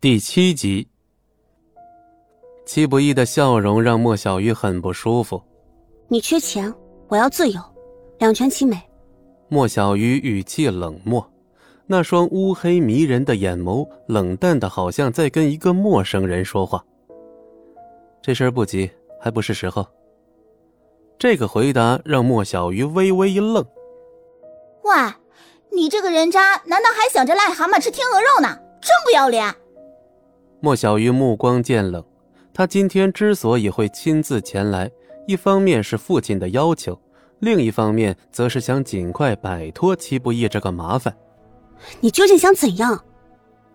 第七集，戚不义的笑容让莫小鱼很不舒服。你缺钱，我要自由，两全其美。莫小鱼语气冷漠，那双乌黑迷人的眼眸冷淡的，好像在跟一个陌生人说话。这事儿不急，还不是时候。这个回答让莫小鱼微微一愣。喂，你这个人渣，难道还想着癞蛤蟆吃天鹅肉呢？真不要脸！莫小鱼目光渐冷，他今天之所以会亲自前来，一方面是父亲的要求，另一方面则是想尽快摆脱戚不义这个麻烦。你究竟想怎样？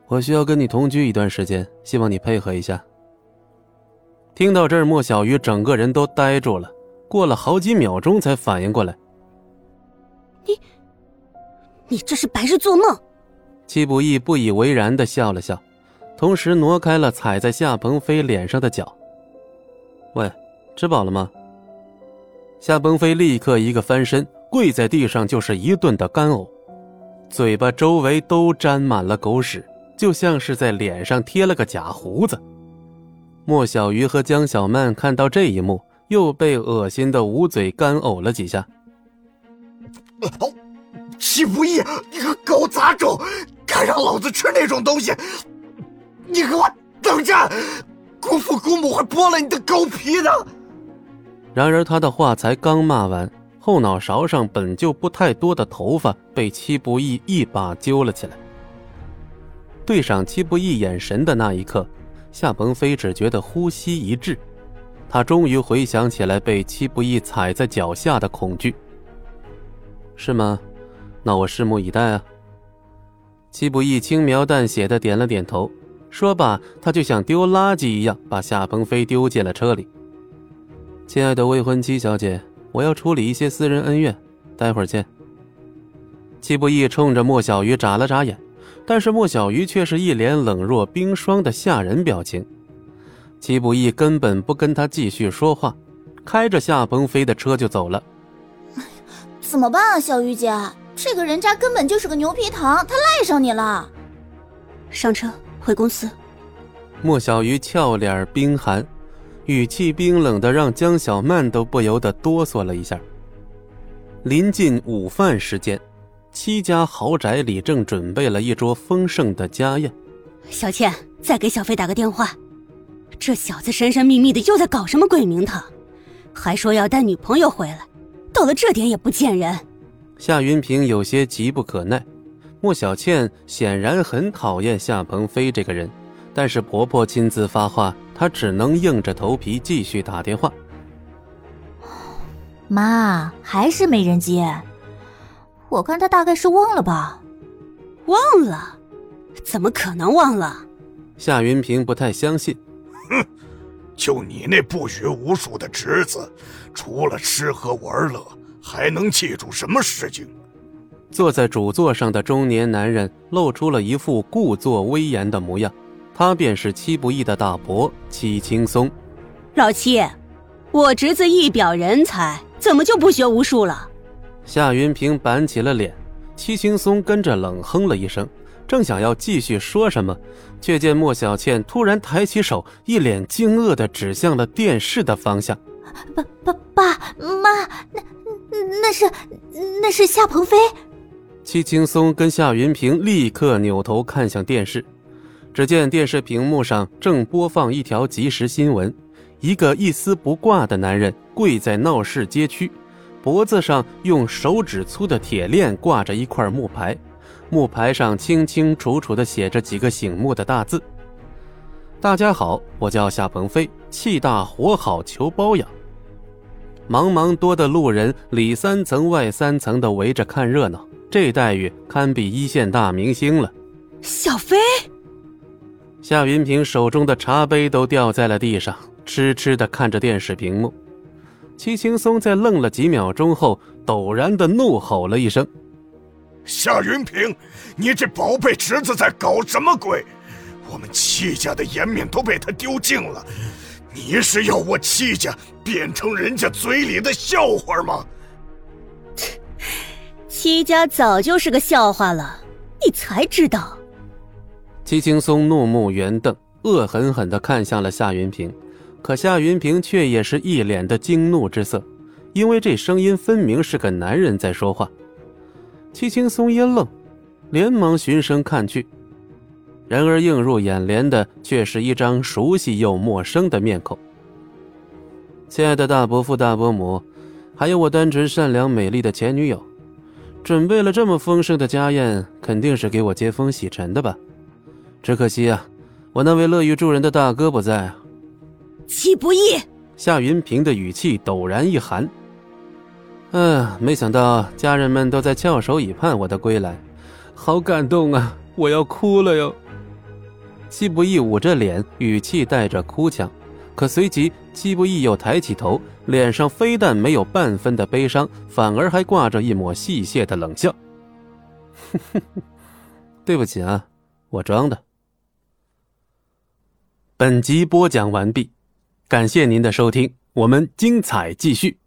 我需要跟你同居一段时间，希望你配合一下。听到这儿，莫小鱼整个人都呆住了，过了好几秒钟才反应过来。你，你这是白日做梦！戚不义不以为然的笑了笑。同时挪开了踩在夏鹏飞脸上的脚。喂，吃饱了吗？夏鹏飞立刻一个翻身，跪在地上就是一顿的干呕，嘴巴周围都沾满了狗屎，就像是在脸上贴了个假胡子。莫小鱼和江小曼看到这一幕，又被恶心的捂嘴干呕了几下。戚不义，你个狗杂种，敢让老子吃那种东西！你给我等着！姑父姑母会剥了你的狗皮的。然而他的话才刚骂完，后脑勺上本就不太多的头发被戚不义一把揪了起来。对上戚不义眼神的那一刻，夏鹏飞只觉得呼吸一滞，他终于回想起来被戚不义踩在脚下的恐惧。是吗？那我拭目以待啊。戚不义轻描淡写的点了点头。说罢，他就像丢垃圾一样把夏鹏飞丢进了车里。亲爱的未婚妻小姐，我要处理一些私人恩怨，待会儿见。戚不易冲着莫小鱼眨了眨眼，但是莫小鱼却是一脸冷若冰霜的吓人表情。戚不易根本不跟他继续说话，开着夏鹏飞的车就走了。怎么办啊，小鱼姐？这个人渣根本就是个牛皮糖，他赖上你了。上车。回公司，莫小鱼俏脸冰寒，语气冰冷的让江小曼都不由得哆嗦了一下。临近午饭时间，戚家豪宅里正准备了一桌丰盛的家宴。小倩，再给小飞打个电话。这小子神神秘秘的又在搞什么鬼名堂？还说要带女朋友回来，到了这点也不见人。夏云平有些急不可耐。莫小倩显然很讨厌夏鹏飞这个人，但是婆婆亲自发话，她只能硬着头皮继续打电话。妈，还是没人接，我看他大概是忘了吧？忘了？怎么可能忘了？夏云平不太相信。哼，就你那不学无术的侄子，除了吃喝玩乐，还能记住什么事情？坐在主座上的中年男人露出了一副故作威严的模样，他便是戚不义的大伯戚青松。老戚，我侄子一表人才，怎么就不学无术了？夏云平板起了脸，戚青松跟着冷哼了一声，正想要继续说什么，却见莫小倩突然抬起手，一脸惊愕的指向了电视的方向。爸爸爸妈，那那是那是夏鹏飞。戚青松跟夏云平立刻扭头看向电视，只见电视屏幕上正播放一条即时新闻：一个一丝不挂的男人跪在闹市街区，脖子上用手指粗的铁链挂着一块木牌，木牌上清清楚楚地写着几个醒目的大字：“大家好，我叫夏鹏飞，气大活好求包养。”茫茫多的路人里三层外三层的围着看热闹。这待遇堪比一线大明星了。小飞，夏云平手中的茶杯都掉在了地上，痴痴的看着电视屏幕。戚青松在愣了几秒钟后，陡然的怒吼了一声：“夏云平，你这宝贝侄子在搞什么鬼？我们戚家的颜面都被他丢尽了，你是要我戚家变成人家嘴里的笑话吗？”戚家早就是个笑话了，你才知道。戚青松怒目圆瞪，恶狠狠地看向了夏云平，可夏云平却也是一脸的惊怒之色，因为这声音分明是个男人在说话。戚青松一愣，连忙循声看去，然而映入眼帘的却是一张熟悉又陌生的面孔。亲爱的大伯父、大伯母，还有我单纯、善良、美丽的前女友，准备了这么丰盛的家宴，肯定是给我接风洗尘的吧？只可惜啊，我那位乐于助人的大哥不在啊。戚不义，夏云平的语气陡然一寒。嗯，没想到家人们都在翘首以盼我的归来，好感动啊！我要哭了哟。戚不义捂着脸，语气带着哭腔。可随即，戚不义又抬起头，脸上非但没有半分的悲伤，反而还挂着一抹戏谑的冷笑。对不起啊，我装的。本集播讲完毕，感谢您的收听，我们精彩继续。